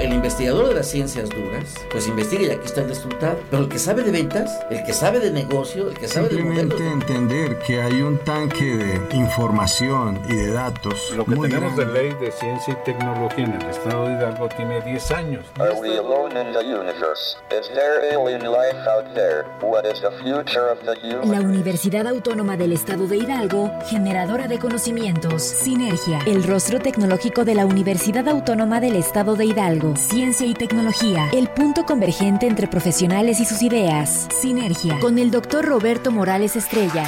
el investigador de las ciencias duras, pues investiga y aquí está el resultado. Pero el que sabe de ventas, el que sabe de negocio, el que sabe de modelos... entender que hay un tanque de información y de datos. Lo que tenemos de ley de ciencia y tecnología en el estado de Hidalgo tiene 10 años. La Universidad Autónoma del Estado de Hidalgo, generadora de conocimientos. Sinergia, el rostro tecnológico de la Universidad Autónoma del Estado de Hidalgo. Ciencia y tecnología, el punto convergente entre profesionales y sus ideas. Sinergia, con el doctor Roberto Morales Estrella.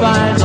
Bye.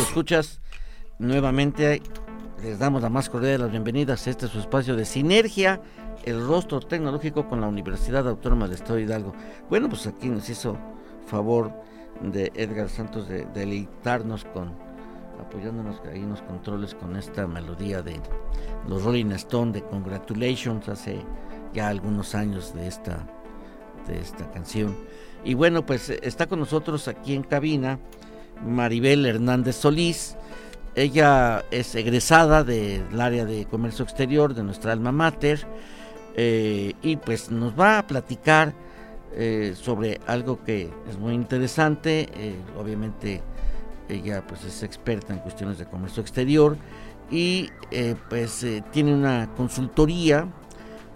Escuchas, nuevamente les damos la más cordial de las bienvenidas. A este su espacio de sinergia, el rostro tecnológico con la Universidad Autónoma del Estado de Hidalgo. Bueno, pues aquí nos hizo favor de Edgar Santos de deleitarnos con, apoyándonos ahí en los controles con esta melodía de los Rolling Stone de Congratulations hace ya algunos años de esta, de esta canción. Y bueno, pues está con nosotros aquí en cabina Maribel Hernández Solís. Ella es egresada del área de comercio exterior de nuestra alma mater eh, y pues nos va a platicar eh, sobre algo que es muy interesante. Eh, obviamente ella pues es experta en cuestiones de comercio exterior y pues tiene una consultoría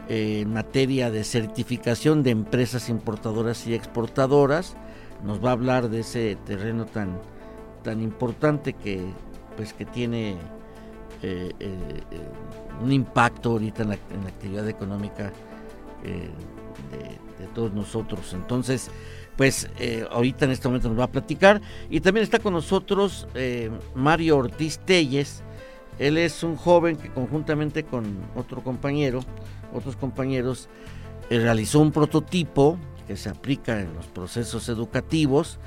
en materia de certificación de empresas importadoras y exportadoras. Nos va a hablar de ese terreno tan tan importante que pues que tiene eh, eh, eh, un impacto ahorita en la, actividad económica de, todos nosotros. Entonces, pues ahorita en este momento nos va a platicar. Y también está con nosotros Mario Ortiz Telles. Él es un joven que conjuntamente con otro compañero, otros compañeros, realizó un prototipo que se aplica en los procesos educativos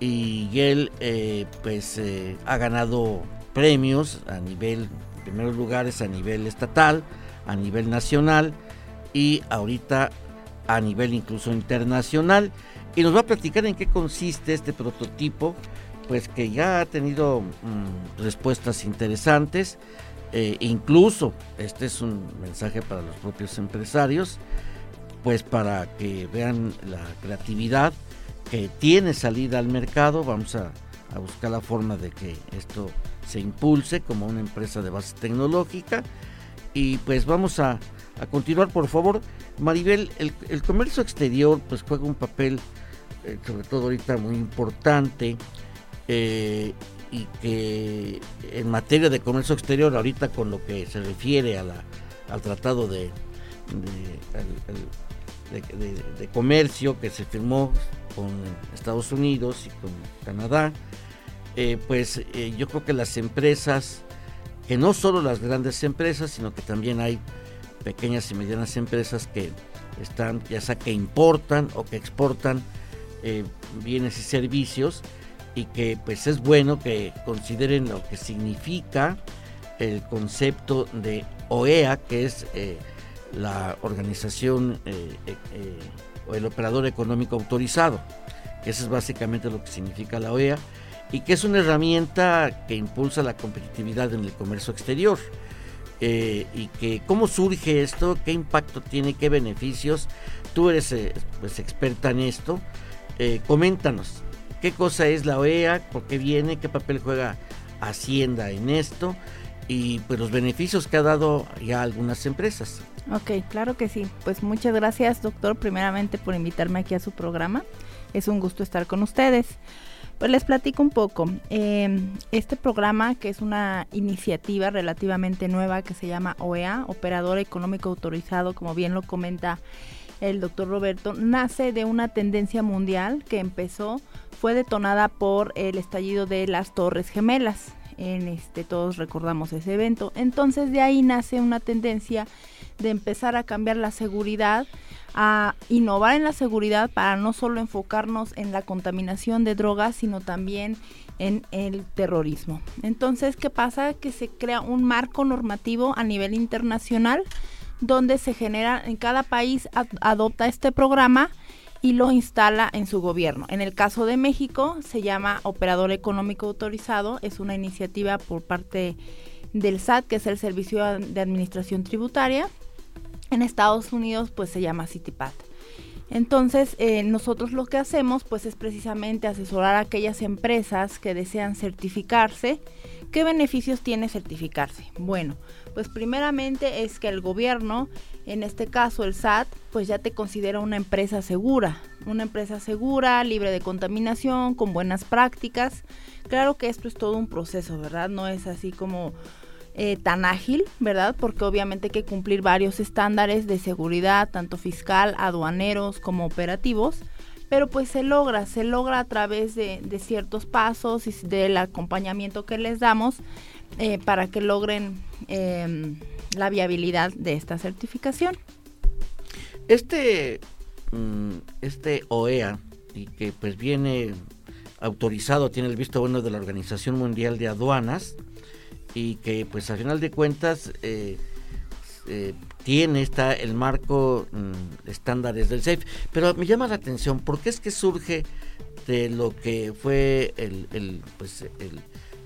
y él eh, pues eh, ha ganado premios a nivel, en primeros lugares a nivel estatal, a nivel nacional y ahorita a nivel incluso internacional. y nos va a platicar en qué consiste este prototipo, pues que ya ha tenido mm, respuestas interesantes, eh, incluso este es un mensaje para los propios empresarios, pues para que vean la creatividad que tiene salida al mercado, vamos a, buscar la forma de que esto se impulse como una empresa de base tecnológica y pues vamos a, continuar por favor. Maribel, el, comercio exterior pues juega un papel eh, sobre todo ahorita muy importante eh, y que en materia de comercio exterior ahorita con lo que se refiere al tratado de, de, comercio que se firmó con Estados Unidos y con Canadá, eh, pues eh, yo creo que las empresas, que no solo las grandes empresas, sino que también hay pequeñas y medianas empresas que están, ya sea que importan o que exportan eh, bienes y servicios, y que pues es bueno que consideren lo que significa el concepto de OEA, que es la organización eh, eh, eh, o el operador económico autorizado, que eso es básicamente lo que significa la OEA, y que es una herramienta que impulsa la competitividad en el comercio exterior. y que cómo surge esto, qué impacto tiene, qué beneficios. Tú eres pues, experta en esto. coméntanos, ¿qué cosa es la OEA? ¿Por qué viene? ¿Qué papel juega Hacienda en esto? Y pues los beneficios que ha dado ya algunas empresas. Ok, claro que sí. Pues muchas gracias, doctor, primeramente por invitarme aquí a su programa. Es un gusto estar con ustedes. Pues les platico un poco. Em, este programa, que es una iniciativa relativamente nueva que se llama OEA, Operador Económico Autorizado, como bien lo comenta el doctor Roberto, nace de una tendencia mundial que empezó, fue detonada por el estallido de las Torres Gemelas. En este, todos recordamos ese evento. Entonces de ahí nace una tendencia de empezar a cambiar la seguridad, a innovar en la seguridad para no solo enfocarnos en la contaminación de drogas, sino también en el terrorismo. Entonces, ¿qué pasa? Que se crea un marco normativo a nivel internacional donde se genera, en cada país adopta este programa y lo instala en su gobierno. En el caso de México se llama Operador Económico Autorizado, es una iniciativa por parte del SAT, que es el Servicio de Administración Tributaria, en Estados Unidos pues se llama CityPath. Entonces, eh, nosotros lo que hacemos pues es precisamente asesorar a aquellas empresas que desean certificarse. ¿Qué beneficios tiene certificarse? Bueno, pues primeramente es que el gobierno, en este caso el SAT, pues ya te considera una empresa segura, una empresa segura, libre de contaminación, con buenas prácticas. Claro que esto es todo un proceso, ¿verdad? No es así como eh, tan ágil, ¿verdad? Porque obviamente hay que cumplir varios estándares de seguridad, tanto fiscal, aduaneros como operativos, pero pues se logra, se logra a través de, ciertos pasos y del acompañamiento que les damos eh, para que logren em, la viabilidad de esta certificación. Este, mm, este OEA, y que pues viene autorizado, tiene el visto bueno de la Organización Mundial de Aduanas, y que pues al final de cuentas eh, eh, tiene está el marco mm, estándares del SAFE. Pero me llama la atención, ¿por qué es que surge de lo que fue el, pues,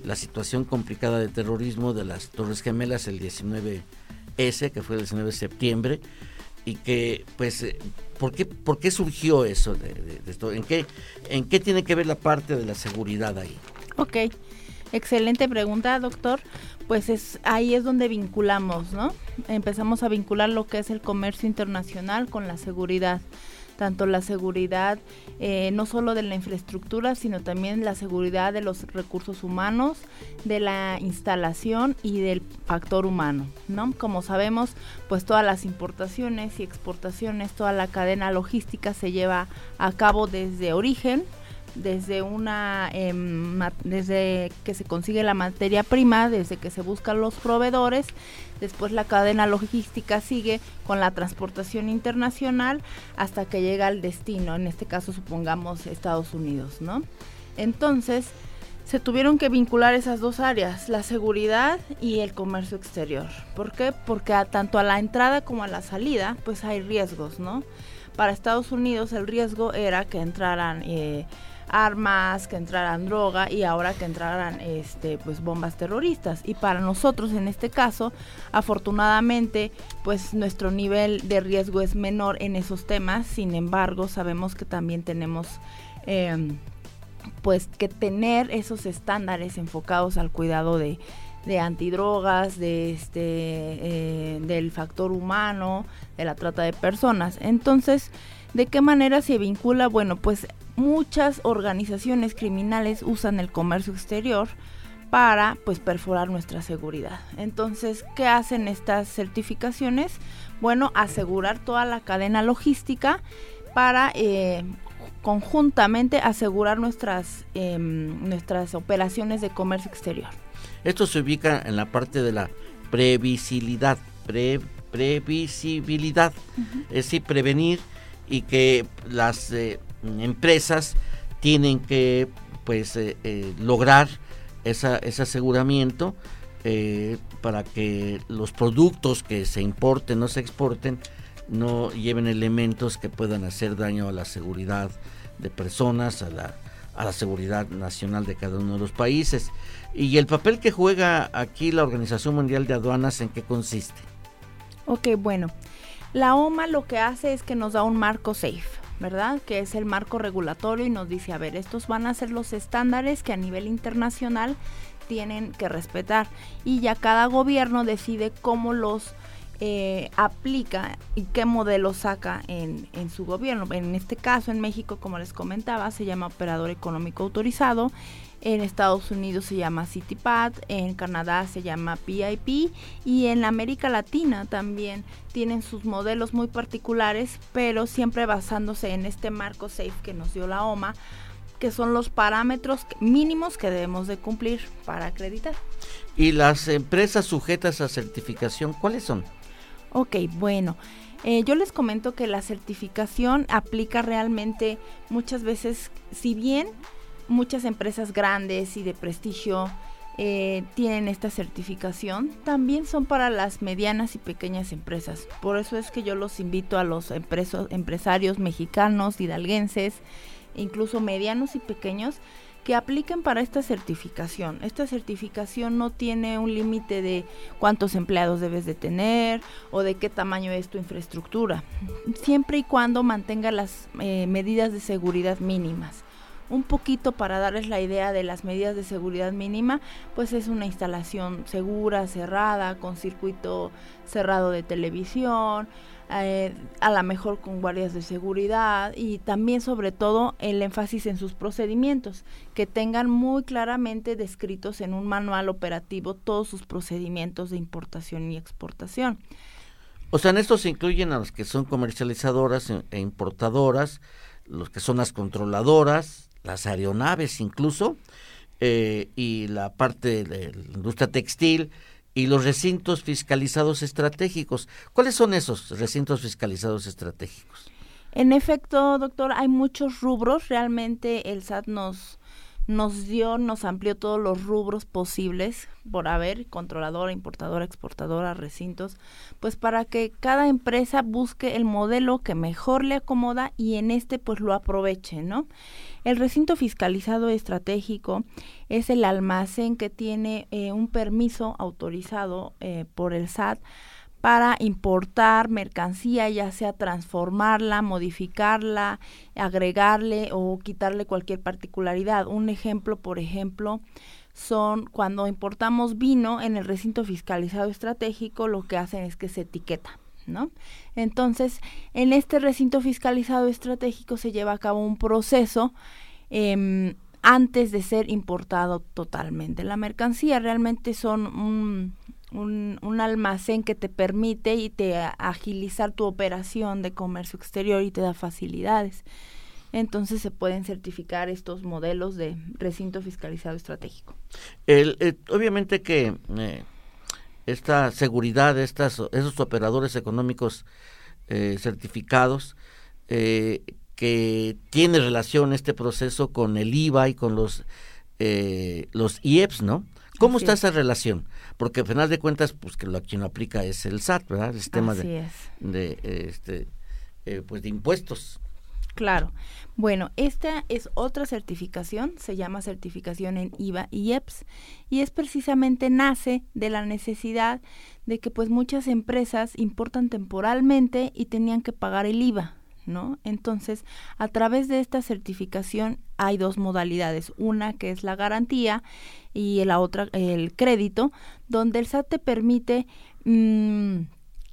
la situación complicada de terrorismo de las Torres Gemelas el 19S, que fue el 19 de septiembre? y que pues eh, ¿por qué, ¿por qué surgió eso de? ¿En qué, ¿En qué tiene que ver la parte de la seguridad ahí? Ok, Excelente pregunta, doctor. Pues es ahí es donde vinculamos, ¿no? Empezamos a vincular lo que es el comercio internacional con la seguridad tanto la seguridad eh, no solo de la infraestructura, sino también la seguridad de los recursos humanos, de la instalación y del factor humano, ¿no? Como sabemos, pues todas las importaciones y exportaciones, toda la cadena logística se lleva a cabo desde origen desde una em, desde que se consigue la materia prima, desde que se buscan los proveedores, después la cadena logística sigue con la transportación internacional hasta que llega al destino, en este caso supongamos Estados Unidos, ¿no? Entonces, se tuvieron que vincular esas dos áreas, la seguridad y el comercio exterior. ¿Por qué? Porque tanto a la entrada como a la salida, pues hay riesgos, ¿no? Para Estados Unidos el riesgo era que entraran eh, armas, que entraran droga y ahora que entraran este pues bombas terroristas. Y para nosotros en este caso, afortunadamente, pues nuestro nivel de riesgo es menor en esos temas. Sin embargo, sabemos que también tenemos em, pues que tener esos estándares enfocados al cuidado de, de antidrogas, de este, eh, del factor humano, de la trata de personas. Entonces, ¿de qué manera se vincula? Bueno, pues muchas organizaciones criminales usan el comercio exterior para pues perforar nuestra seguridad. Entonces, ¿qué hacen estas certificaciones? Bueno, asegurar toda la cadena logística para eh, conjuntamente asegurar nuestras, em, nuestras operaciones de comercio exterior. Esto se ubica en la parte de la previsibilidad, previsibilidad, es decir, prevenir y que las eh, empresas tienen que pues eh, eh, lograr ese aseguramiento para que los productos que se importen o se exporten no lleven elementos que puedan hacer daño a la seguridad de personas, a la, a la seguridad nacional de cada uno de los países. ¿Y el papel que juega aquí la Organización Mundial de Aduanas en qué consiste? Ok, bueno, la OMA lo que hace es que nos da un marco safe, ¿verdad? Que es el marco regulatorio y nos dice, a ver, estos van a ser los estándares que a nivel internacional tienen que respetar y ya cada gobierno decide cómo los eh, aplica y qué modelo saca en, en, su gobierno. En este caso, en México, como les comentaba, se llama operador económico autorizado. En Estados Unidos se llama CityPad, en Canadá se llama PIP y en América Latina también tienen sus modelos muy particulares, pero siempre basándose en este marco SAFE que nos dio la OMA que son los parámetros mínimos que debemos de cumplir para acreditar. ¿Y las empresas sujetas a certificación cuáles son? Ok, bueno. Eh, yo les comento que la certificación aplica realmente muchas veces, si bien muchas empresas grandes y de prestigio eh, tienen esta certificación, también son para las medianas y pequeñas empresas. Por eso es que yo los invito a los empresarios mexicanos, hidalguenses, incluso medianos y pequeños, que apliquen para esta certificación. Esta certificación no tiene un límite de cuántos empleados debes de tener o de qué tamaño es tu infraestructura, siempre y cuando mantenga las eh, medidas de seguridad mínimas. Un poquito para darles la idea de las medidas de seguridad mínima, pues es una instalación segura, cerrada, con circuito cerrado de televisión, eh, a lo mejor con guardias de seguridad y también sobre todo el énfasis en sus procedimientos, que tengan muy claramente descritos en un manual operativo todos sus procedimientos de importación y exportación. O sea, en esto se incluyen a los que son comercializadoras e, e importadoras, los que son las controladoras, las aeronaves incluso, eh, y la parte de la industria textil, y los recintos fiscalizados estratégicos. ¿Cuáles son esos recintos fiscalizados estratégicos? En efecto, doctor, hay muchos rubros. Realmente el SAT nos, nos dio, nos amplió todos los rubros posibles por haber, controladora, importadora, exportadora, recintos, pues para que cada empresa busque el modelo que mejor le acomoda y en este pues lo aproveche, ¿no? El recinto fiscalizado estratégico es el almacén que tiene eh, un permiso autorizado eh, por el SAT para importar mercancía, ya sea transformarla, modificarla, agregarle o quitarle cualquier particularidad. Un ejemplo, por ejemplo, son cuando importamos vino en el recinto fiscalizado estratégico, lo que hacen es que se etiqueta. ¿No? Entonces, en este recinto fiscalizado estratégico se lleva a cabo un proceso em, antes de ser importado totalmente. La mercancía realmente son un, un, almacén que te permite y te agilizar tu operación de comercio exterior y te da facilidades. Entonces se pueden certificar estos modelos de recinto fiscalizado estratégico. El, eh, obviamente que eh, esta seguridad, estas, esos operadores económicos eh, certificados, eh, que tiene relación este proceso con el IVA y con los, eh, los IEPS, ¿no? ¿Cómo está esa relación? Porque al final de cuentas, pues que lo, quien lo aplica es el SAT, ¿verdad? El sistema de, de, este, eh, pues de impuestos. Claro. Bueno, esta es otra certificación, se llama certificación en IVA y EPS, y es precisamente nace de la necesidad de que pues muchas empresas importan temporalmente y tenían que pagar el IVA, ¿no? Entonces, a través de esta certificación hay dos modalidades, una que es la garantía y la otra el crédito, donde el SAT te permite mm,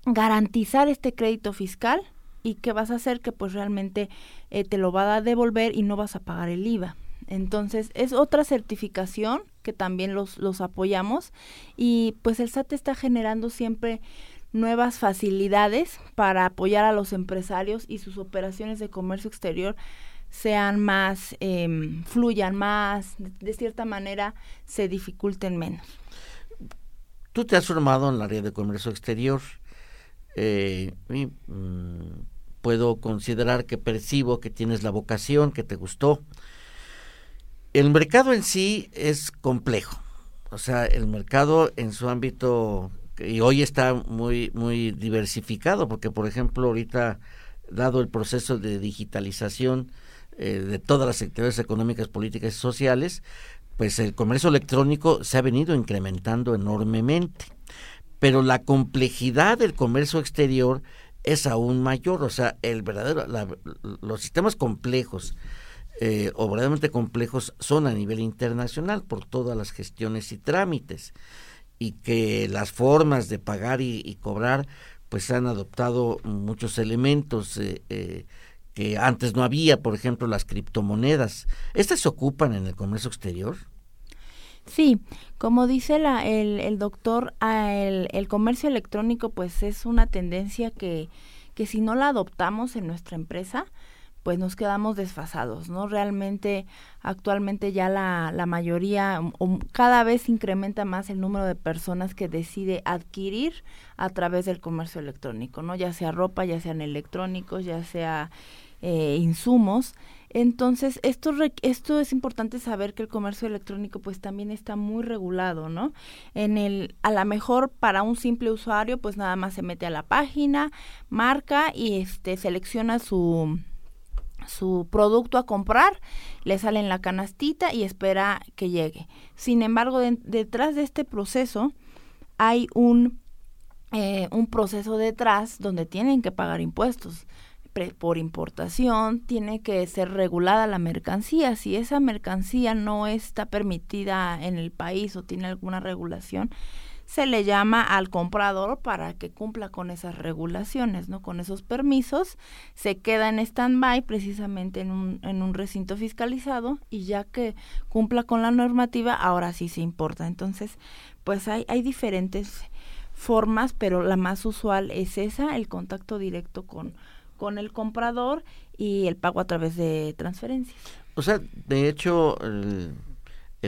garantizar este crédito fiscal y que vas a hacer que pues realmente eh, te lo va a devolver y no vas a pagar el IVA. Entonces es otra certificación que también los, los apoyamos y pues el SAT está generando siempre nuevas facilidades para apoyar a los empresarios y sus operaciones de comercio exterior sean más, eh, fluyan más, de, cierta manera se dificulten menos. Tú te has formado en el área de comercio exterior. Eh, mm, puedo considerar que percibo que tienes la vocación, que te gustó. El mercado en sí es complejo. O sea, el mercado en su ámbito y hoy está muy muy diversificado porque por ejemplo ahorita dado el proceso de digitalización eh, de todas las actividades económicas, políticas y sociales, pues el comercio electrónico se ha venido incrementando enormemente. Pero la complejidad del comercio exterior es aún mayor, o sea, el verdadero, los sistemas complejos eh, o verdaderamente complejos son a nivel internacional por todas las gestiones y trámites y que las formas de pagar y, cobrar pues han adoptado muchos elementos eh, eh, que antes no había, por ejemplo las criptomonedas. ¿Estas se ocupan en el comercio exterior? Sí, como dice la, el, el doctor, ah, el, el, comercio electrónico pues es una tendencia que, que si no la adoptamos en nuestra empresa, pues nos quedamos desfasados, ¿no? Realmente actualmente ya la, la mayoría cada vez incrementa más el número de personas que decide adquirir a través del comercio electrónico, ¿no? Ya sea ropa, ya sean electrónicos, ya sea eh, insumos. Entonces, esto, esto es importante saber que el comercio electrónico pues también está muy regulado, ¿no? En el, a lo mejor para un simple usuario pues nada más se mete a la página, marca y este selecciona su, su producto a comprar, le sale en la canastita y espera que llegue. Sin embargo, detrás de este proceso hay un, eh, un proceso detrás donde tienen que pagar impuestos por importación, tiene que ser regulada la mercancía. Si esa mercancía no está permitida en el país o tiene alguna regulación, se le llama al comprador para que cumpla con esas regulaciones, ¿no? Con esos permisos, se queda en stand-by precisamente en un, en un recinto fiscalizado y ya que cumpla con la normativa, ahora sí se importa. Entonces, pues hay, hay diferentes formas, pero la más usual es esa, el contacto directo con, con el comprador y el pago a través de transferencias. O sea, de hecho, el,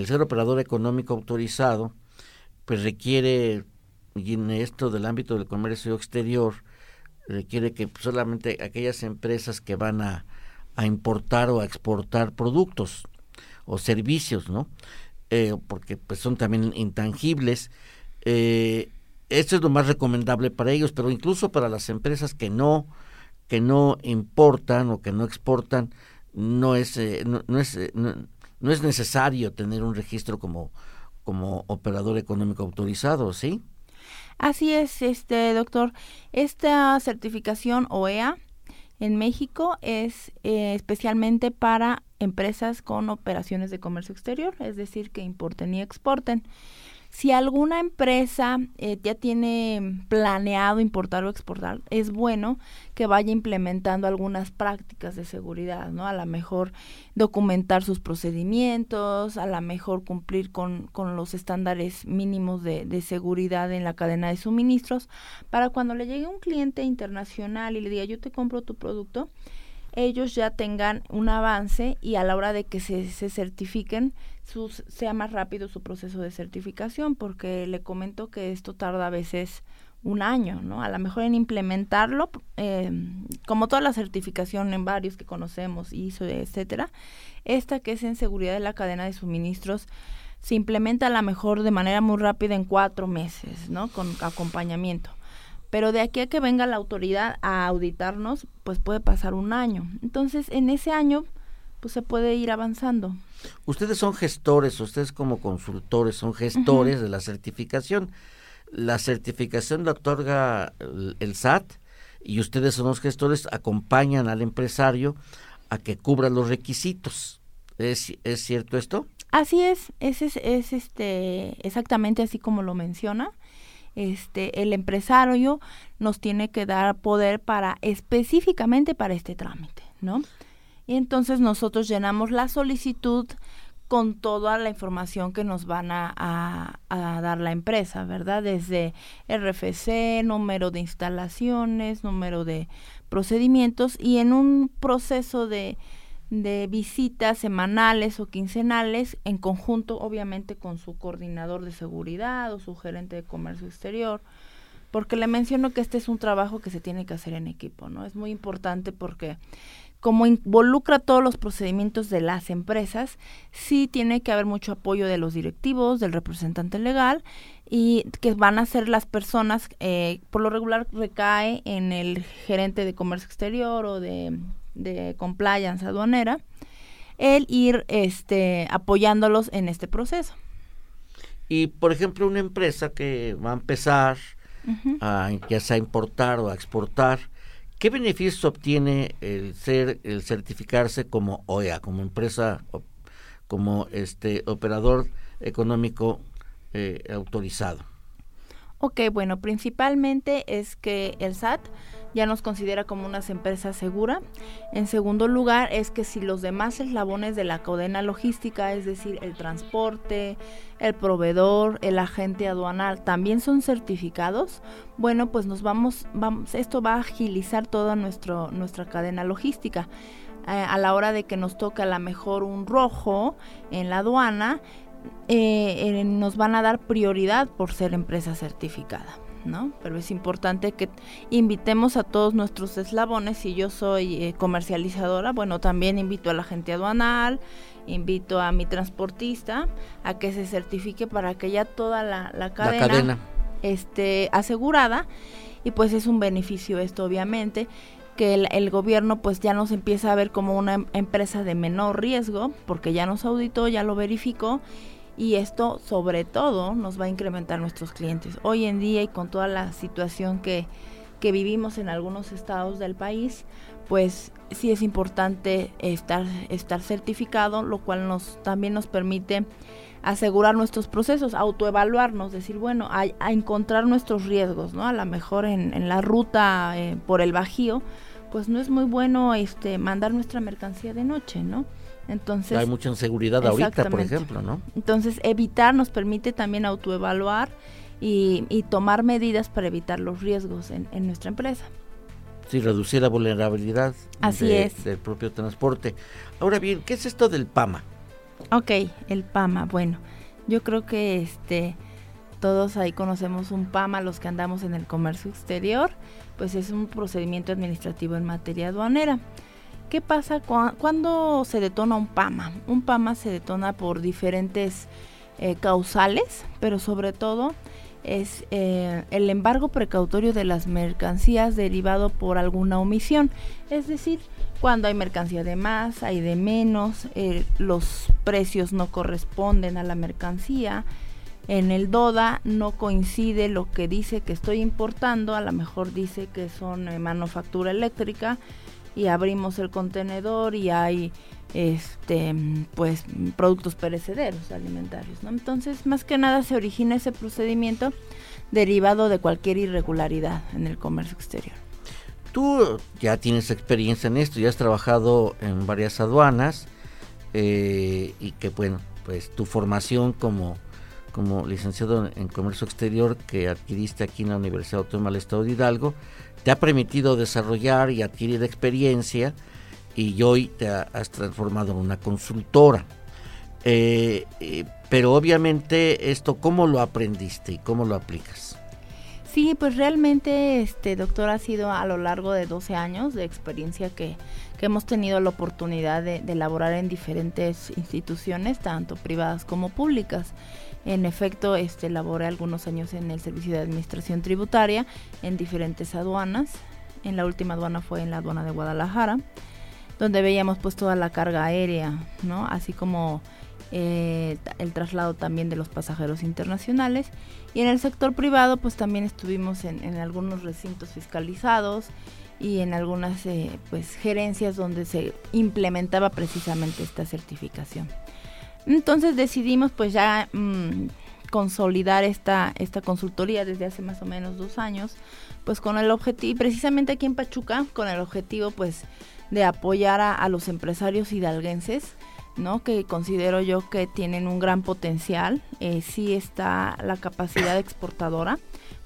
ser operador económico autorizado, pues requiere, y en esto del ámbito del comercio exterior, requiere que solamente aquellas empresas que van a, a importar o a exportar productos o servicios, ¿no? Eh, porque pues son también intangibles. Eh, esto es lo más recomendable para ellos, pero incluso para las empresas que no que no importan o que no exportan no es eh, no, es no, es necesario tener un registro como como operador económico autorizado, ¿sí? Así es, este doctor. Esta certificación OEA en México es eh, especialmente para empresas con operaciones de comercio exterior, es decir, que importen y exporten. Si alguna empresa eh, ya tiene planeado importar o exportar, es bueno que vaya implementando algunas prácticas de seguridad, ¿no? A lo mejor documentar sus procedimientos, a lo mejor cumplir con, con los estándares mínimos de, de seguridad en la cadena de suministros, para cuando le llegue un cliente internacional y le diga yo te compro tu producto, ellos ya tengan un avance y a la hora de que se, se certifiquen sea más rápido su proceso de certificación porque le comento que esto tarda a veces un año, ¿no? A lo mejor en implementarlo, eh, como toda la certificación en varios que conocemos, ISO, etcétera, esta que es en seguridad de la cadena de suministros, se implementa a lo mejor de manera muy rápida en cuatro meses, ¿no? Con acompañamiento Pero de aquí a que venga la autoridad a auditarnos, pues puede pasar un año. Entonces, en ese año, pues se puede ir avanzando. Ustedes son gestores, ustedes como consultores son gestores de la certificación. La certificación la otorga el, SAT y ustedes son los gestores, acompañan al empresario a que cubra los requisitos. ¿Es, es cierto esto? Así es, es, es, es, este, exactamente así como lo menciona. Este, el empresario nos tiene que dar poder para específicamente para este trámite, ¿no? Y entonces nosotros llenamos la solicitud con toda la información que nos van a, dar la empresa, ¿verdad? Desde RFC, número de instalaciones, número de procedimientos y en un proceso de, de visitas semanales o quincenales en conjunto obviamente con su coordinador de seguridad o su gerente de comercio exterior porque le menciono que este es un trabajo que se tiene que hacer en equipo, ¿no? Es muy importante porque como involucra todos los procedimientos de las empresas, sí tiene que haber mucho apoyo de los directivos, del representante legal y que van a ser las personas, eh, por lo regular recae en el gerente de comercio exterior o de, de compliance aduanera, el ir este, apoyándolos en este proceso. Y por ejemplo, una empresa que va a empezar a, ya sea a importar o a exportar, ¿Qué beneficios obtiene el ser, el certificarse como OEA, como empresa, como este operador económico eh, autorizado? Ok, bueno, principalmente es que el SAT ya nos considera como una empresa segura. En segundo lugar, es que si los demás eslabones de la cadena logística, es decir, el transporte, el proveedor, el agente aduanal, también son certificados, bueno, pues nos vamos, vamos esto va a agilizar toda nuestra cadena logística. Eh, a la hora de que nos toca a lo mejor un rojo en la aduana, eh, nos van a dar prioridad por ser empresa certificada. ¿No? Pero es importante que invitemos a todos nuestros eslabones. Si yo soy eh, comercializadora, bueno, también invito a la gente aduanal, invito a mi transportista a que se certifique para que ya toda la, cadena, esté asegurada. Y pues es un beneficio esto, obviamente que el, el, gobierno pues ya nos empieza a ver como una em, empresa de menor riesgo porque ya nos auditó, ya lo verificó y esto sobre todo nos va a incrementar nuestros clientes. Hoy en día y con toda la situación que, que vivimos en algunos estados del país, pues sí es importante estar, estar certificado, lo cual nos también nos permite asegurar nuestros procesos, autoevaluarnos, decir, bueno, a, encontrar nuestros riesgos, ¿no? A lo mejor en, en la ruta eh, por el Bajío, pues no es muy bueno este mandar nuestra mercancía de noche, ¿no? Entonces, hay mucha inseguridad ahorita, por ejemplo, ¿no? Entonces, evitar nos permite también autoevaluar y, y tomar medidas para evitar los riesgos en, nuestra empresa. Sí, reducir la vulnerabilidad Así es. del propio transporte. Ahora bien, ¿qué es esto del PAMA? Ok, el PAMA, bueno, yo creo que este todos ahí conocemos un PAMA, los que andamos en el comercio exterior, pues es un procedimiento administrativo en materia aduanera. ¿Qué pasa cuando se detona un PAMA? Un PAMA se detona por diferentes eh, causales, pero sobre todo es eh, el embargo precautorio de las mercancías derivado por alguna omisión. Es decir, cuando hay mercancía de más, hay de menos, eh, los precios no corresponden a la mercancía. En el DODA no coincide lo que dice que estoy importando, a lo mejor dice que son manufactura eléctrica, y abrimos el contenedor y hay este pues productos perecederos alimentarios, ¿no? Entonces, más que nada se origina ese procedimiento derivado de cualquier irregularidad en el comercio exterior. Tú ya tienes experiencia en esto, ya has trabajado en varias aduanas eh, y que bueno, pues tu formación como como licenciado en comercio exterior que adquiriste aquí en la Universidad Autónoma del Estado de Hidalgo te ha permitido desarrollar y adquirir experiencia y hoy te has transformado en una consultora. Eh, eh, pero obviamente esto, ¿cómo lo aprendiste y cómo lo aplicas? Sí, pues realmente, este doctor, ha sido a lo largo de 12 años de experiencia que, que hemos tenido la oportunidad de, de elaborar en diferentes instituciones, tanto privadas como públicas. En efecto, este, laboré algunos años en el Servicio de Administración Tributaria, en diferentes aduanas. En la última aduana fue en la aduana de Guadalajara, donde veíamos pues toda la carga aérea, ¿no? Así como eh, el traslado también de los pasajeros internacionales. Y en el sector privado pues también estuvimos en, algunos recintos fiscalizados y en algunas eh, pues gerencias donde se implementaba precisamente esta certificación. Entonces decidimos pues ya mmm, consolidar esta, esta consultoría desde hace más o menos dos años, pues con el objetivo, precisamente aquí en Pachuca, con el objetivo pues de apoyar a, a los empresarios hidalguenses, ¿no? que considero yo que tienen un gran potencial, eh, sí está la capacidad exportadora.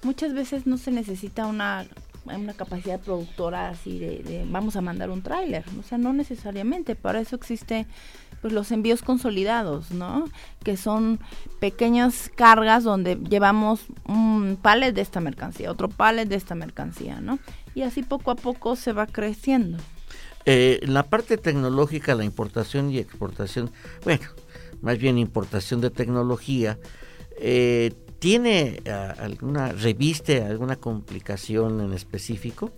Muchas veces no se necesita una una capacidad productora así de, vamos a mandar un tráiler, o sea, no necesariamente, para eso existe pues los envíos consolidados, ¿no? Que son pequeñas cargas donde llevamos un palet de esta mercancía, otro palet de esta mercancía, ¿no? Y así poco a poco se va creciendo. Eh, la parte tecnológica, la importación y exportación, bueno, más bien importación de tecnología, eh, ¿tiene uh, alguna, reviste alguna complicación en específico?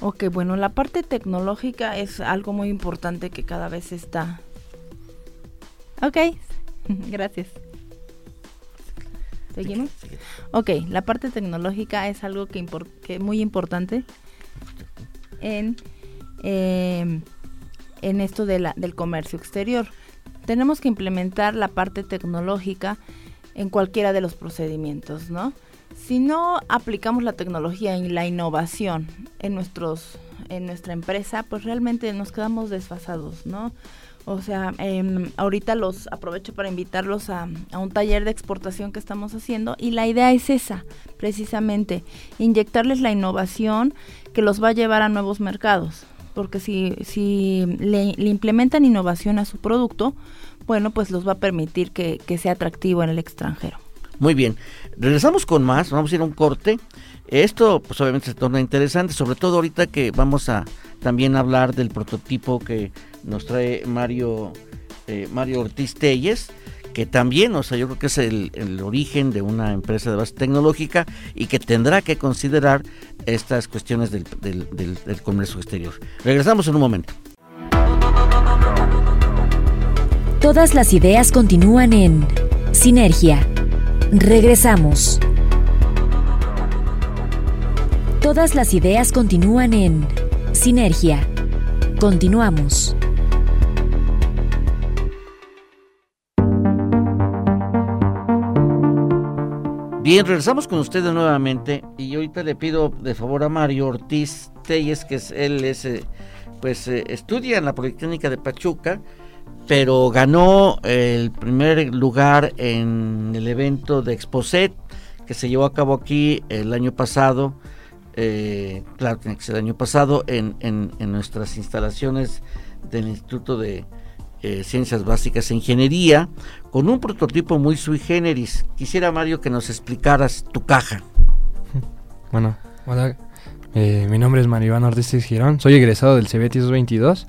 Ok, bueno, la parte tecnológica es algo muy importante que cada vez está. Ok, gracias. ¿Seguimos? Ok, la parte tecnológica es algo que, import que muy importante en, eh, en esto de la, del comercio exterior. Tenemos que implementar la parte tecnológica en cualquiera de los procedimientos, ¿no? Si no aplicamos la tecnología y la innovación en nuestros en nuestra empresa, pues realmente nos quedamos desfasados, ¿no? O sea, eh, ahorita los aprovecho para invitarlos a, a, un taller de exportación que estamos haciendo y la idea es esa, precisamente, inyectarles la innovación que los va a llevar a nuevos mercados. Porque si, si le, le implementan innovación a su producto, bueno, pues los va a permitir que, que sea atractivo en el extranjero. Muy bien, regresamos con más, vamos a ir a un corte. Esto pues obviamente se torna interesante, sobre todo ahorita que vamos a también hablar del prototipo que nos trae Mario, eh, Mario Ortiz Telles, que también, o sea, yo creo que es el, origen de una empresa de base tecnológica y que tendrá que considerar estas cuestiones del, del comercio exterior. Regresamos en un momento. Todas las ideas continúan en Sinergia. Regresamos. Todas las ideas continúan en Sinergia. Continuamos. Bien, regresamos con ustedes nuevamente y ahorita le pido de favor a Mario Ortiz Telles, que es, él es, eh, pues eh, estudia en la Politécnica de Pachuca, pero ganó el primer lugar en el evento de Exposet que se llevó a cabo aquí el año pasado, eh, claro, el año pasado, en, nuestras instalaciones del Instituto de eh, Ciencias Básicas e Ingeniería, con un prototipo muy sui generis. Quisiera, Mario, que nos explicaras tu caja. Bueno, hola, eh, mi nombre es Mario Iván Ortiz Girón, soy egresado del CBT 222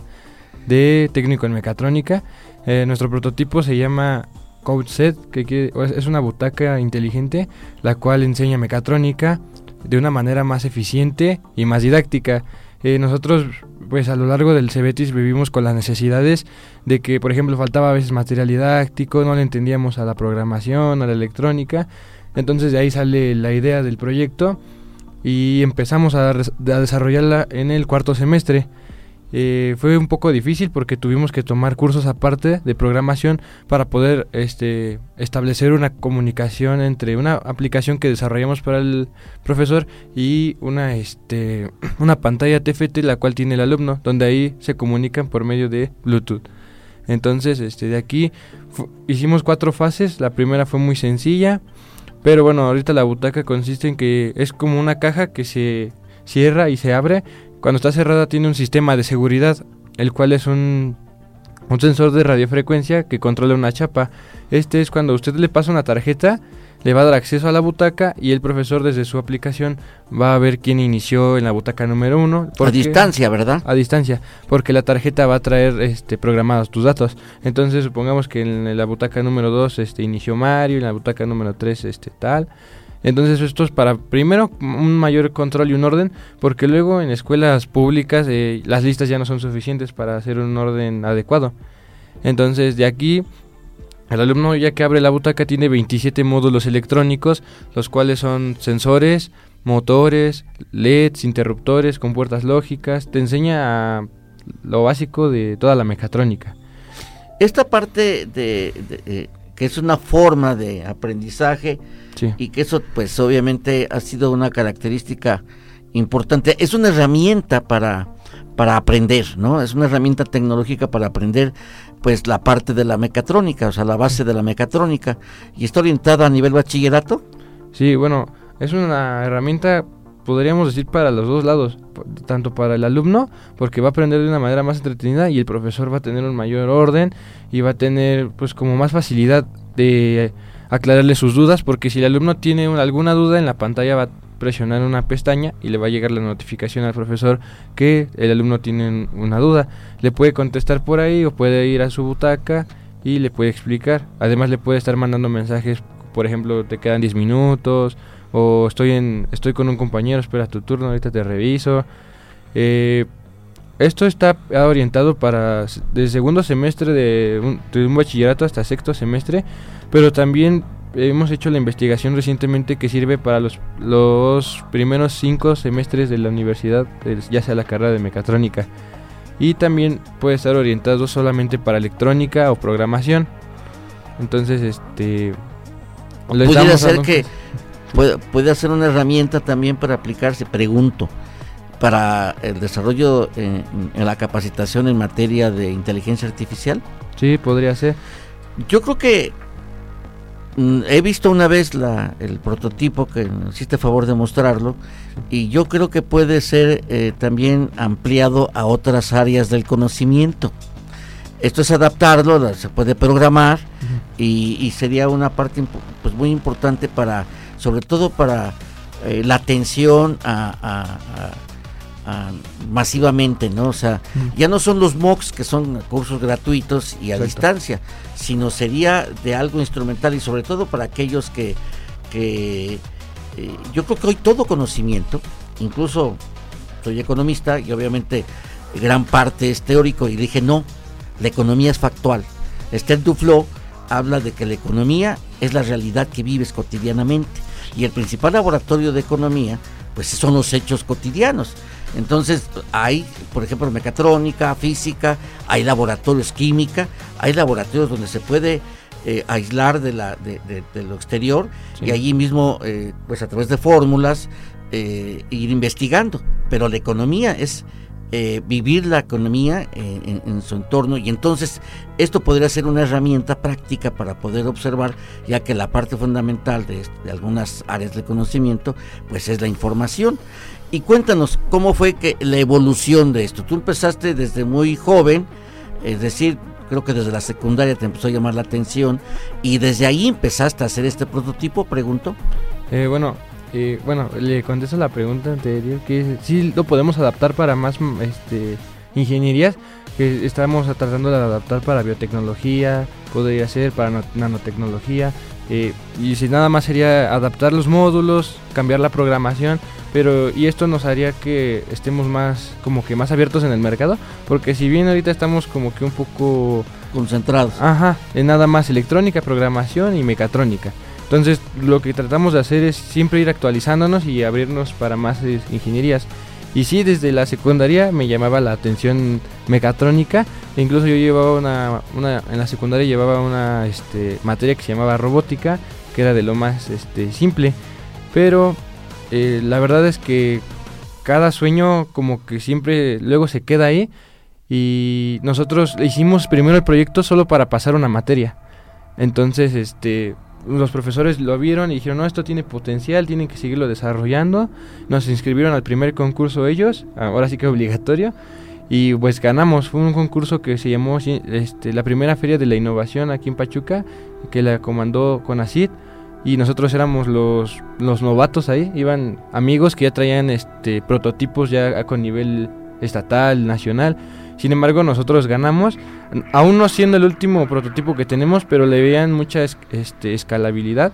de técnico en mecatrónica. Eh, nuestro prototipo se llama CodeSet, que quiere, es una butaca inteligente, la cual enseña mecatrónica de una manera más eficiente y más didáctica. Eh, nosotros, pues a lo largo del CBETIS vivimos con las necesidades de que, por ejemplo, faltaba a veces material didáctico, no le entendíamos a la programación, a la electrónica. Entonces de ahí sale la idea del proyecto y empezamos a desarrollarla en el cuarto semestre. Eh, fue un poco difícil porque tuvimos que tomar cursos aparte de programación para poder este, establecer una comunicación entre una aplicación que desarrollamos para el profesor y una, este, una pantalla TFT la cual tiene el alumno, donde ahí se comunican por medio de Bluetooth. Entonces, este, de aquí hicimos cuatro fases. La primera fue muy sencilla, pero bueno, ahorita la butaca consiste en que es como una caja que se cierra y se abre cuando está cerrada tiene un sistema de seguridad, el cual es un, un sensor de radiofrecuencia que controla una chapa. Este es cuando usted le pasa una tarjeta, le va a dar acceso a la butaca y el profesor desde su aplicación va a ver quién inició en la butaca número uno. a distancia, ¿verdad? A distancia, porque la tarjeta va a traer este, programados tus datos. Entonces supongamos que en la butaca número 2 este, inició Mario, en la butaca número 3 este, tal. Entonces esto es para, primero, un mayor control y un orden, porque luego en escuelas públicas eh, las listas ya no son suficientes para hacer un orden adecuado. Entonces de aquí el alumno ya que abre la butaca tiene 27 módulos electrónicos, los cuales son sensores, motores, LEDs, interruptores con puertas lógicas. Te enseña lo básico de toda la mecatrónica. Esta parte de, eh, que es una forma de aprendizaje y que eso pues obviamente ha sido una característica importante, es una herramienta para para aprender, ¿no? Es una herramienta tecnológica para aprender pues la parte de la mecatrónica, o sea, la base de la mecatrónica y está orientada a nivel bachillerato. Sí, bueno, es una herramienta podríamos decir para los dos lados, tanto para el alumno, porque va a aprender de una manera más entretenida y el profesor va a tener un mayor orden y va a tener pues como más facilidad de aclararle sus dudas, porque si el alumno tiene alguna duda en la pantalla va presionar una pestaña y le va a llegar la notificación al profesor que el alumno tiene una duda. Le puede contestar por ahí o puede ir a su butaca y le puede explicar. Además le puede estar mandando mensajes, por ejemplo, te quedan 10 minutos o estoy en estoy con un compañero, espera tu turno, ahorita te reviso. Eh, esto está orientado para de segundo semestre de un, de un bachillerato hasta sexto semestre, pero también hemos hecho la investigación recientemente que sirve para los, los primeros cinco semestres de la universidad, ya sea la carrera de mecatrónica. Y también puede estar orientado solamente para electrónica o programación. Entonces, este... Puede ser que puede, puede ser una herramienta también para aplicarse, pregunto, para el desarrollo en la capacitación en materia de inteligencia artificial. Sí, podría ser. Yo creo que Mm, he visto una vez la, el prototipo que hiciste favor de mostrarlo y yo creo que puede ser eh, también ampliado a otras áreas del conocimiento. Esto es adaptarlo, se puede programar y, sería una parte pues muy importante para, sobre todo para eh, la atención a masivamente, ¿no? O sea, ya no son los MOOCs que son cursos gratuitos y a distancia, sino sería de algo instrumental y sobre todo para aquellos que, que eh, yo creo que hoy todo conocimiento, incluso soy economista y obviamente gran parte es teórico y dije no, la economía es factual. Esther Duflo habla de que la economía es la realidad que vives cotidianamente y el principal laboratorio de economía pues son los hechos cotidianos. Entonces hay, por ejemplo, mecatrónica, física, hay laboratorios química, hay laboratorios donde se puede eh, aislar de, la, de, lo exterior y allí mismo, eh, pues a través de fórmulas, eh, ir investigando. Pero la economía es vivir la economía en, su entorno y entonces esto podría ser una herramienta práctica para poder observar, ya que la parte fundamental de, de algunas áreas de conocimiento, pues es la información. Y cuéntanos cómo fue que la evolución de esto. Tú empezaste desde muy joven, es decir, creo que desde la secundaria te empezó a llamar la atención y desde ahí empezaste a hacer este prototipo, pregunto. Eh, bueno, eh, bueno, le contesto la pregunta anterior que sí lo podemos adaptar para más este, ingenierías que estamos tratando de adaptar para biotecnología, podría ser para nanotecnología eh, y si nada más sería adaptar los módulos, cambiar la programación pero y esto nos haría que estemos más como que más abiertos en el mercado porque si bien ahorita estamos como que un poco concentrados. Ajá en nada más electrónica programación y mecatrónica entonces lo que tratamos de hacer es siempre ir actualizándonos y abrirnos para más ingenierías. Y sí desde la secundaria me llamaba la atención mecatrónica. Incluso yo llevaba una, una en la secundaria llevaba una este, materia que se llamaba robótica que era de lo más este, simple. Pero eh, la verdad es que cada sueño como que siempre luego se queda ahí. Y nosotros hicimos primero el proyecto solo para pasar una materia. Entonces, este, los profesores lo vieron y dijeron, no, esto tiene potencial, tienen que seguirlo desarrollando. Nos inscribieron al primer concurso ellos, ahora sí que obligatorio, y pues ganamos. Fue un concurso que se llamó este, la primera feria de la innovación aquí en Pachuca, que la comandó Conacid y nosotros éramos los, los novatos ahí, iban amigos que ya traían este prototipos ya con nivel estatal, nacional. Sin embargo, nosotros ganamos, aún no siendo el último prototipo que tenemos, pero le veían mucha este, escalabilidad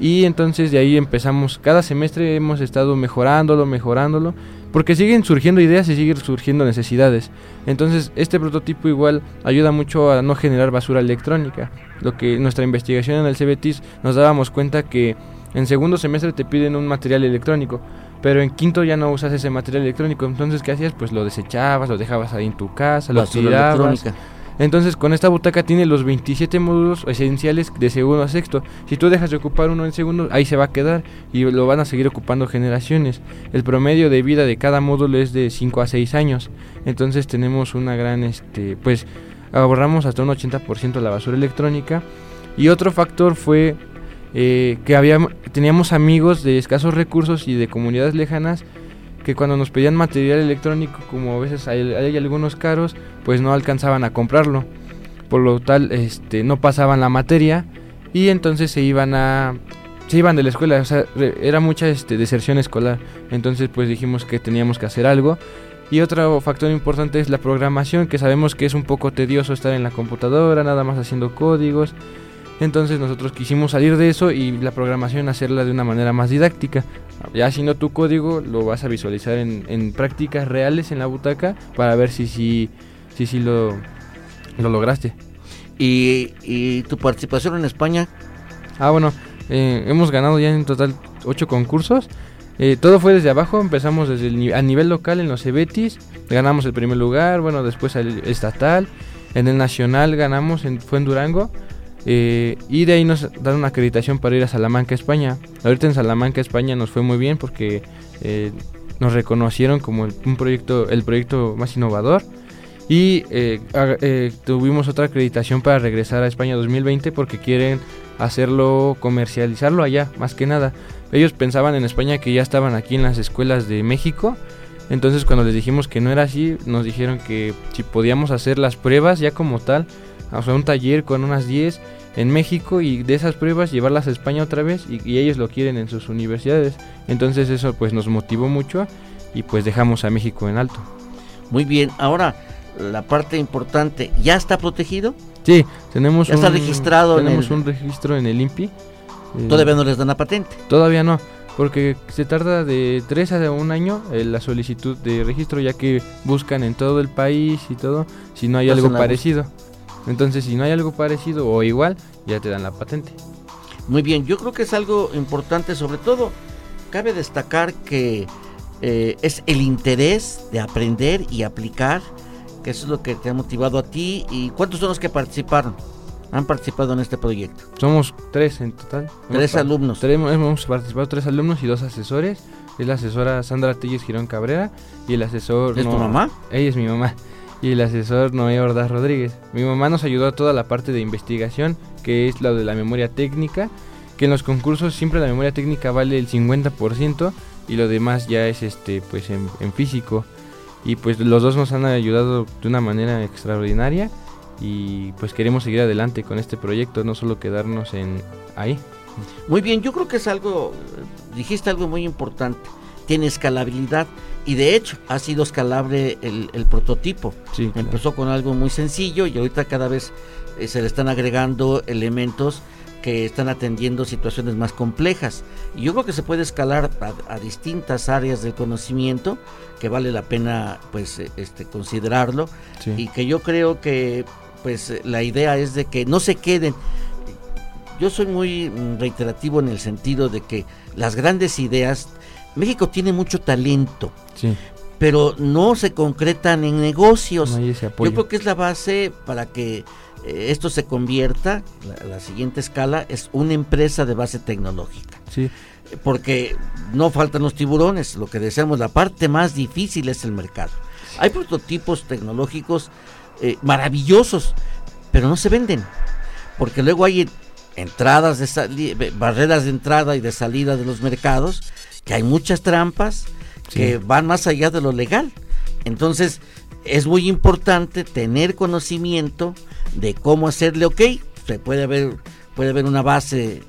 y entonces de ahí empezamos, cada semestre hemos estado mejorándolo, mejorándolo, porque siguen surgiendo ideas y siguen surgiendo necesidades. Entonces este prototipo igual ayuda mucho a no generar basura electrónica. Lo que nuestra investigación en el CBTIS nos dábamos cuenta que en segundo semestre te piden un material electrónico, pero en quinto ya no usas ese material electrónico. Entonces, ¿qué hacías? Pues lo desechabas, lo dejabas ahí en tu casa, lo tirabas. Entonces, con esta butaca tiene los 27 módulos esenciales de segundo a sexto. Si tú dejas de ocupar uno en segundo, ahí se va a quedar y lo van a seguir ocupando generaciones. El promedio de vida de cada módulo es de 5 a 6 años. Entonces, tenemos una gran, este, pues, ahorramos hasta un 80% la basura electrónica. Y otro factor fue eh, que había, teníamos amigos de escasos recursos y de comunidades lejanas que cuando nos pedían material electrónico, como a veces hay, algunos caros, pues no alcanzaban a comprarlo. Por lo tal, este, no pasaban la materia y entonces se iban a se iban de la escuela, o sea, era mucha este, deserción escolar. Entonces, pues dijimos que teníamos que hacer algo. Y otro factor importante es la programación, que sabemos que es un poco tedioso estar en la computadora, nada más haciendo códigos. Entonces nosotros quisimos salir de eso y la programación hacerla de una manera más didáctica. Ya haciendo tu código lo vas a visualizar en, prácticas reales en la butaca para ver si si, si, si lo, lo lograste. ¿Y, tu participación en España? Ah, bueno, eh, hemos ganado ya en total ocho concursos. Eh, todo fue desde abajo, empezamos desde el, a nivel local en los Cebetis, ganamos el primer lugar, bueno, después el estatal, en el nacional ganamos, en, fue en Durango, eh, y de ahí nos dan una acreditación para ir a Salamanca, España. Ahorita en Salamanca, España nos fue muy bien porque eh, nos reconocieron como el, un proyecto, el proyecto más innovador. Y eh, tuvimos otra acreditación para regresar a España 2020 porque quieren hacerlo, comercializarlo allá, más que nada. Ellos pensaban en España que ya estaban aquí en las escuelas de México. Entonces cuando les dijimos que no era así, nos dijeron que si podíamos hacer las pruebas ya como tal, o sea, un taller con unas 10 en México y de esas pruebas llevarlas a España otra vez y, ellos lo quieren en sus universidades. Entonces eso pues nos motivó mucho y pues dejamos a México en alto. Muy bien, ahora la parte importante, ¿ya está protegido? Sí, tenemos ¿Ya está registrado tenemos un registro en el INPI. Eh, ¿Todavía no les dan la patente? Todavía no, porque se tarda de 3 a un año eh, la solicitud de registro ya que buscan en todo el país y todo si no hay algo parecido. Entonces, si no hay algo parecido o igual, ya te dan la patente. Muy bien, yo creo que es algo importante, sobre todo, cabe destacar que eh, es el interés de aprender y aplicar, que eso es lo que te ha motivado a ti. ¿Y cuántos son los que participaron? Han participado en este proyecto. Somos tres en total. Tres alumnos. hemos participado tres alumnos y dos asesores. Es la asesora Sandra Tilles Girón Cabrera y el asesor... ¿Es tu mamá? Ella es mi mamá y el asesor Noé Ordaz Rodríguez. Mi mamá nos ayudó a toda la parte de investigación, que es la de la memoria técnica, que en los concursos siempre la memoria técnica vale el 50% y lo demás ya es este pues en, físico. Y pues los dos nos han ayudado de una manera extraordinaria y pues queremos seguir adelante con este proyecto, no solo quedarnos en ahí. Muy bien, yo creo que es algo, dijiste algo muy importante, tiene escalabilidad. Y de hecho ha sido escalable el, prototipo. Empezó con algo muy sencillo y ahorita cada vez eh, se le están agregando elementos que están atendiendo situaciones más complejas. Y yo creo que se puede escalar a, distintas áreas del conocimiento que vale la pena pues eh, este considerarlo. Y que yo creo que pues la idea es de que no se queden. Yo soy muy mm, reiterativo en el sentido de que las grandes ideas México tiene mucho talento, pero no se concretan en negocios. Yo creo que es la base para que eh, esto se convierta, la, siguiente escala es una empresa de base tecnológica. Sí. Porque no faltan los tiburones, lo que deseamos, la parte más difícil es el mercado. Hay prototipos tecnológicos eh, maravillosos, pero no se venden, porque luego hay entradas de barreras de entrada y de salida de los mercados que hay muchas trampas que van más allá de lo legal. Entonces, es muy importante tener conocimiento de cómo hacerle ok. Se puede haber, puede haber una base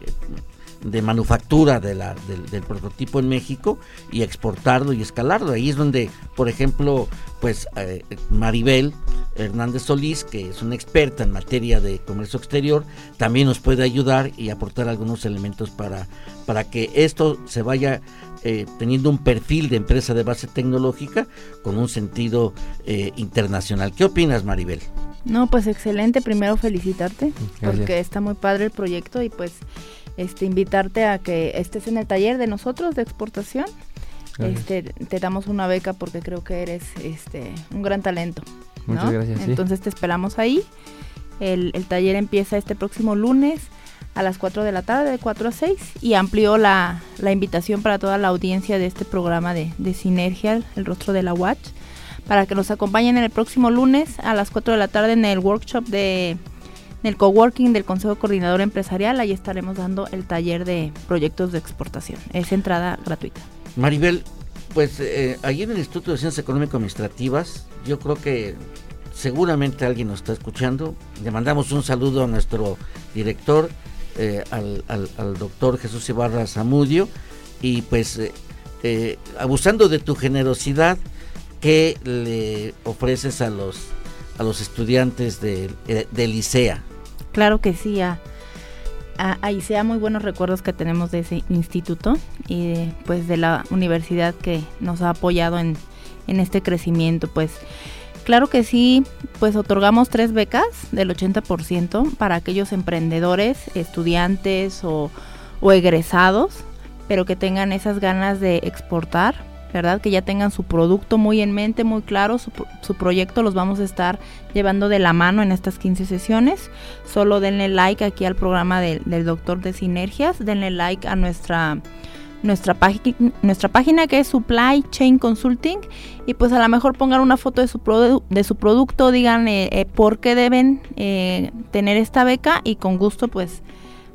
de manufactura de la, del, prototipo en México y exportarlo y escalarlo. Ahí es donde, por ejemplo, pues eh, Maribel Hernández Solís, que es una experta en materia de comercio exterior, también nos puede ayudar y aportar algunos elementos para, para que esto se vaya eh, teniendo un perfil de empresa de base tecnológica con un sentido eh, internacional. ¿Qué opinas, Maribel? No, pues excelente. Primero felicitarte porque está muy padre el proyecto y pues este invitarte a que estés en el taller de nosotros de exportación. Este, te damos una beca porque creo que eres este un gran talento. Muchas gracias. Entonces te esperamos ahí. El, taller empieza este próximo lunes a las 4 de la tarde, de 4 a 6, y amplió la, invitación para toda la audiencia de este programa de, de Sinergia, el rostro de la Watch para que nos acompañen el próximo lunes a las 4 de la tarde en el workshop de en el coworking del Consejo Coordinador Empresarial. Ahí estaremos dando el taller de proyectos de exportación. Es entrada gratuita. Maribel, pues eh, allí en el Instituto de Ciencias Económico-Administrativas, yo creo que seguramente alguien nos está escuchando. Le mandamos un saludo a nuestro director, eh, al, doctor Jesús Ibarra Zamudio, y pues eh, abusando de tu generosidad, ¿qué le ofreces a los, a los estudiantes de, eh, de? Claro que sí, a, a, muy buenos recuerdos que tenemos de ese instituto y pues de la universidad que nos ha apoyado en, en este crecimiento. Pues claro que sí, pues otorgamos tres becas del 80% para aquellos emprendedores, estudiantes o, o egresados, pero que tengan esas ganas de exportar ¿verdad? Que ya tengan su producto muy en mente, muy claro, su, su, proyecto los vamos a estar llevando de la mano en estas 15 sesiones. Solo denle like aquí al programa del doctor de sinergias, denle like a nuestra nuestra, nuestra página que es Supply Chain Consulting y pues a lo mejor pongan una foto de su, de su producto, digan eh, eh, por qué deben eh, tener esta beca y con gusto pues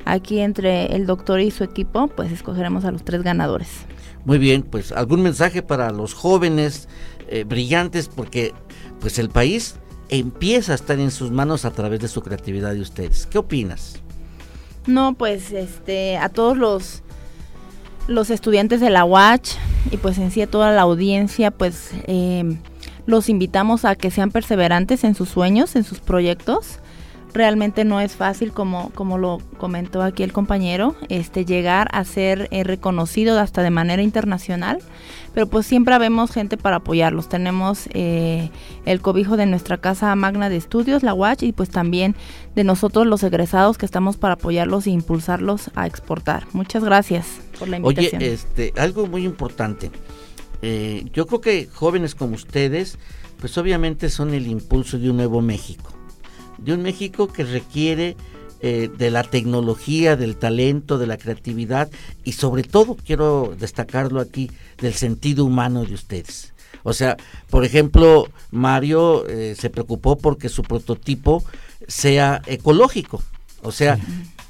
aquí entre el doctor y su equipo pues escogeremos a los tres ganadores. Muy bien, pues algún mensaje para los jóvenes eh, brillantes, porque pues el país empieza a estar en sus manos a través de su creatividad de ustedes. ¿Qué opinas? No, pues este, a todos los los estudiantes de la Watch y pues en sí a toda la audiencia, pues eh, los invitamos a que sean perseverantes en sus sueños, en sus proyectos realmente no es fácil como, como lo comentó aquí el compañero, este llegar a ser eh, reconocido hasta de manera internacional, pero pues siempre vemos gente para apoyarlos. Tenemos eh, el cobijo de nuestra casa magna de estudios, la Watch, y pues también de nosotros los egresados que estamos para apoyarlos e impulsarlos a exportar. Muchas gracias por la invitación. Oye, este, algo muy importante. Eh, yo creo que jóvenes como ustedes, pues obviamente son el impulso de un nuevo México de un México que requiere eh, de la tecnología, del talento, de la creatividad y sobre todo, quiero destacarlo aquí, del sentido humano de ustedes. O sea, por ejemplo, Mario eh, se preocupó porque su prototipo sea ecológico, o sea,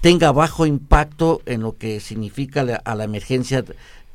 tenga bajo impacto en lo que significa a la emergencia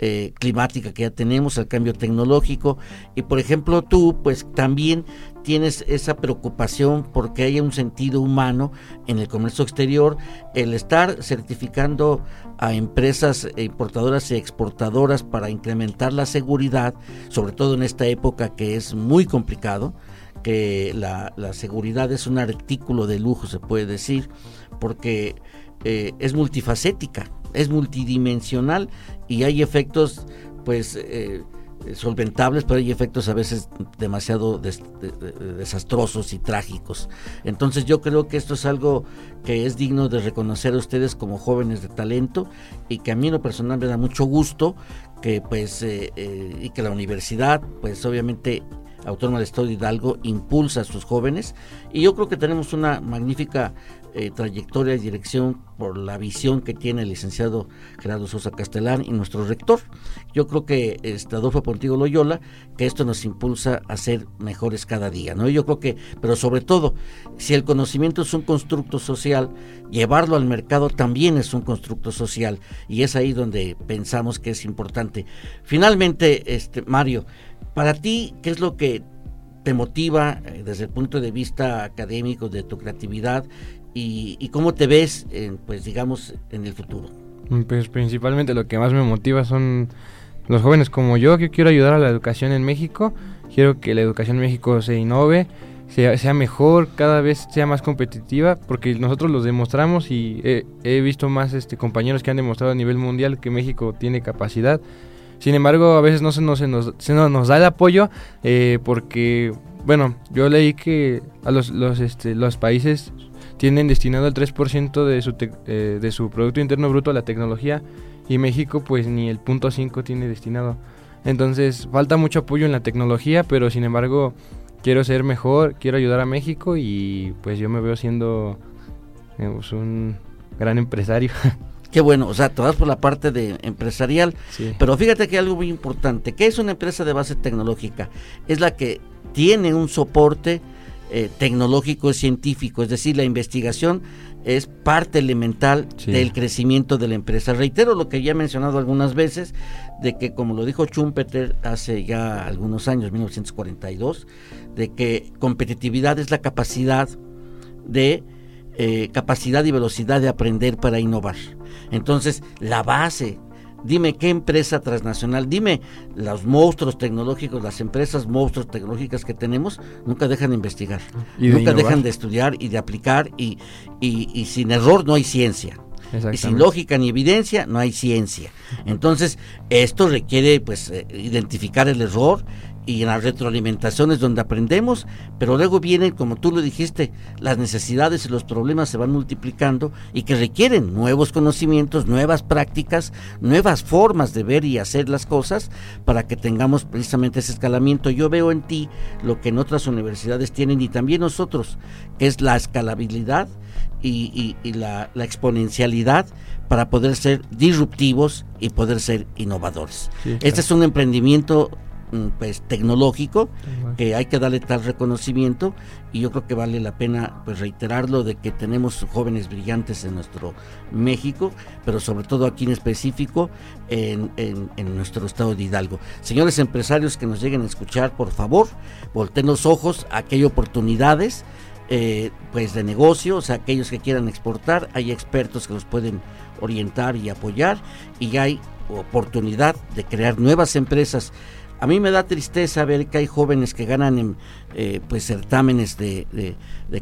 eh, climática que ya tenemos, al cambio tecnológico. Y por ejemplo, tú pues también tienes esa preocupación porque haya un sentido humano en el comercio exterior, el estar certificando a empresas importadoras y exportadoras para incrementar la seguridad, sobre todo en esta época que es muy complicado, que la, seguridad es un artículo de lujo, se puede decir, porque eh, es multifacética es multidimensional y hay efectos pues eh, solventables, pero hay efectos a veces demasiado desastrosos y trágicos. Entonces yo creo que esto es algo que es digno de reconocer a ustedes como jóvenes de talento y que a mí en lo personal me da mucho gusto que pues eh, eh, y que la universidad pues obviamente Autónoma del Estado de Hidalgo impulsa a sus jóvenes y yo creo que tenemos una magnífica eh, trayectoria y dirección por la visión que tiene el licenciado Gerardo Sosa Castellán y nuestro rector. Yo creo que este, Adolfo Pontigo Loyola, que esto nos impulsa a ser mejores cada día, ¿no? Yo creo que, pero sobre todo, si el conocimiento es un constructo social, llevarlo al mercado también es un constructo social y es ahí donde pensamos que es importante. Finalmente, este Mario, para ti, ¿qué es lo que te motiva eh, desde el punto de vista académico de tu creatividad y, cómo te ves, en, pues digamos, en el futuro. Pues principalmente lo que más me motiva son los jóvenes como yo, que quiero ayudar a la educación en México. Quiero que la educación en México se innove, sea, sea mejor, cada vez sea más competitiva, porque nosotros los demostramos y he, visto más este, compañeros que han demostrado a nivel mundial que México tiene capacidad. Sin embargo, a veces no se nos, se nos, se nos da el apoyo eh, porque, bueno, yo leí que a los, los, este, los países tienen destinado el 3% de su, eh, de su Producto Interno Bruto a la tecnología y México pues ni el punto 5 tiene destinado. Entonces falta mucho apoyo en la tecnología, pero sin embargo quiero ser mejor, quiero ayudar a México y pues yo me veo siendo un gran empresario. Qué bueno, o sea, te vas por la parte de empresarial, pero fíjate que hay algo muy importante, que es una empresa de base tecnológica, es la que tiene un soporte eh, tecnológico científico, es decir, la investigación es parte elemental del crecimiento de la empresa. Reitero lo que ya he mencionado algunas veces, de que como lo dijo Schumpeter hace ya algunos años, 1942, de que competitividad es la capacidad de eh, capacidad y velocidad de aprender para innovar. Entonces, la base Dime qué empresa transnacional, dime los monstruos tecnológicos, las empresas monstruos tecnológicas que tenemos, nunca dejan de investigar, nunca dejan de estudiar y de aplicar y, y, sin error no hay ciencia. Y sin lógica ni evidencia no hay ciencia. Entonces, esto requiere pues eh, identificar el error y en las retroalimentaciones donde aprendemos, pero luego vienen, como tú lo dijiste, las necesidades y los problemas se van multiplicando y que requieren nuevos conocimientos, nuevas prácticas, nuevas formas de ver y hacer las cosas para que tengamos precisamente ese escalamiento. Yo veo en ti lo que en otras universidades tienen y también nosotros, que es la escalabilidad y, la, exponencialidad para poder ser disruptivos y poder ser innovadores. Este es un emprendimiento pues tecnológico que hay que darle tal reconocimiento y yo creo que vale la pena pues reiterarlo de que tenemos jóvenes brillantes en nuestro México pero sobre todo aquí en específico en, nuestro estado de Hidalgo. Señores empresarios que nos lleguen a escuchar por favor volteen los ojos a que hay oportunidades eh, pues de negocio, o sea, aquellos que quieran exportar, hay expertos que los pueden orientar y apoyar y hay oportunidad de crear nuevas empresas a mí me da tristeza ver que hay jóvenes que ganan en eh, pues certámenes de,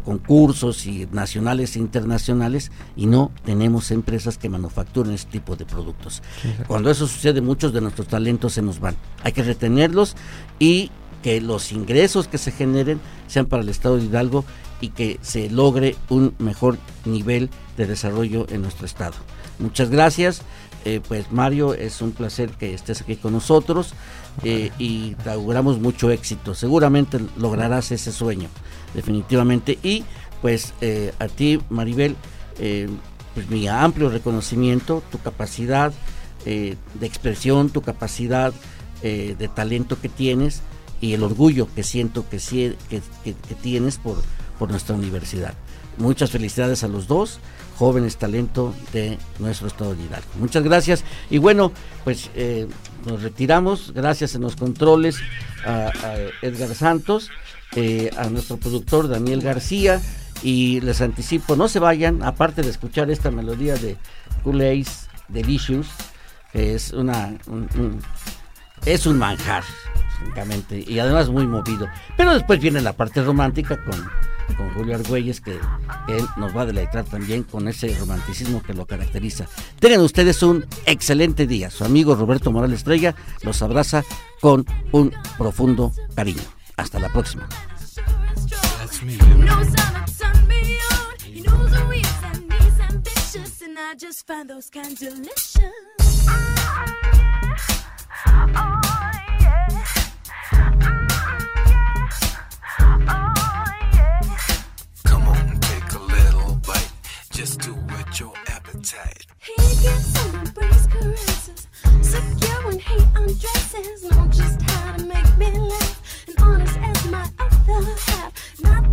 concursos y nacionales e internacionales y no tenemos empresas que manufacturen este tipo de productos. Cuando eso sucede, muchos de nuestros talentos se nos van. Hay que retenerlos y que los ingresos que se generen sean para el Estado de Hidalgo y que se logre un mejor nivel de desarrollo en nuestro Estado. Muchas gracias. Eh, pues Mario, es un placer que estés aquí con nosotros eh, y te auguramos mucho éxito. Seguramente lograrás ese sueño, definitivamente. Y pues eh, a ti, Maribel, pues mi amplio reconocimiento, tu capacidad de expresión, tu capacidad de talento que tienes y el orgullo que siento que, que, que tienes por, por nuestra universidad. Muchas felicidades a los dos jóvenes talento de nuestro estado de Hidalgo. Muchas gracias y bueno, pues eh, nos retiramos, gracias en los controles a, Edgar Santos, eh, a nuestro productor Daniel García y les anticipo, no se vayan, aparte de escuchar esta melodía de Cool Ace Delicious, es una... es un manjar, francamente, y además muy movido. Pero después viene la parte romántica con con Julio Argüelles, que él nos va a deleitar también con ese romanticismo que lo caracteriza. Tengan ustedes un excelente día. Su amigo Roberto Morales Estrella los abraza con un profundo cariño. Hasta la próxima. Just to whet your appetite. He on embrace caresses, secure when he undresses, knows just how to make me laugh, and honest as my other half, not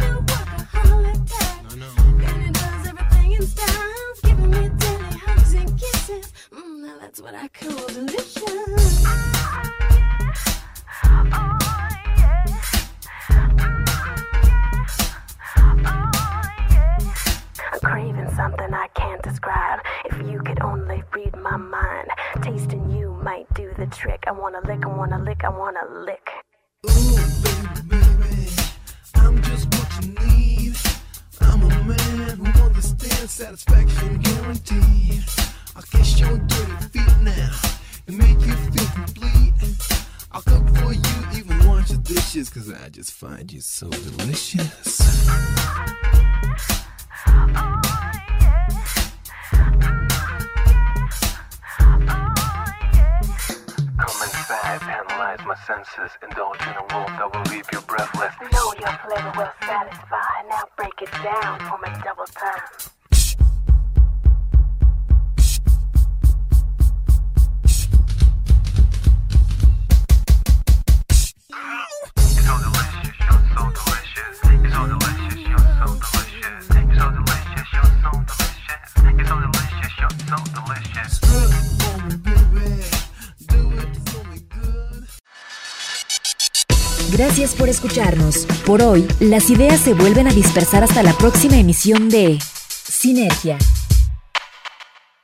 por hoy, las ideas se vuelven a dispersar hasta la próxima emisión de Sinergia.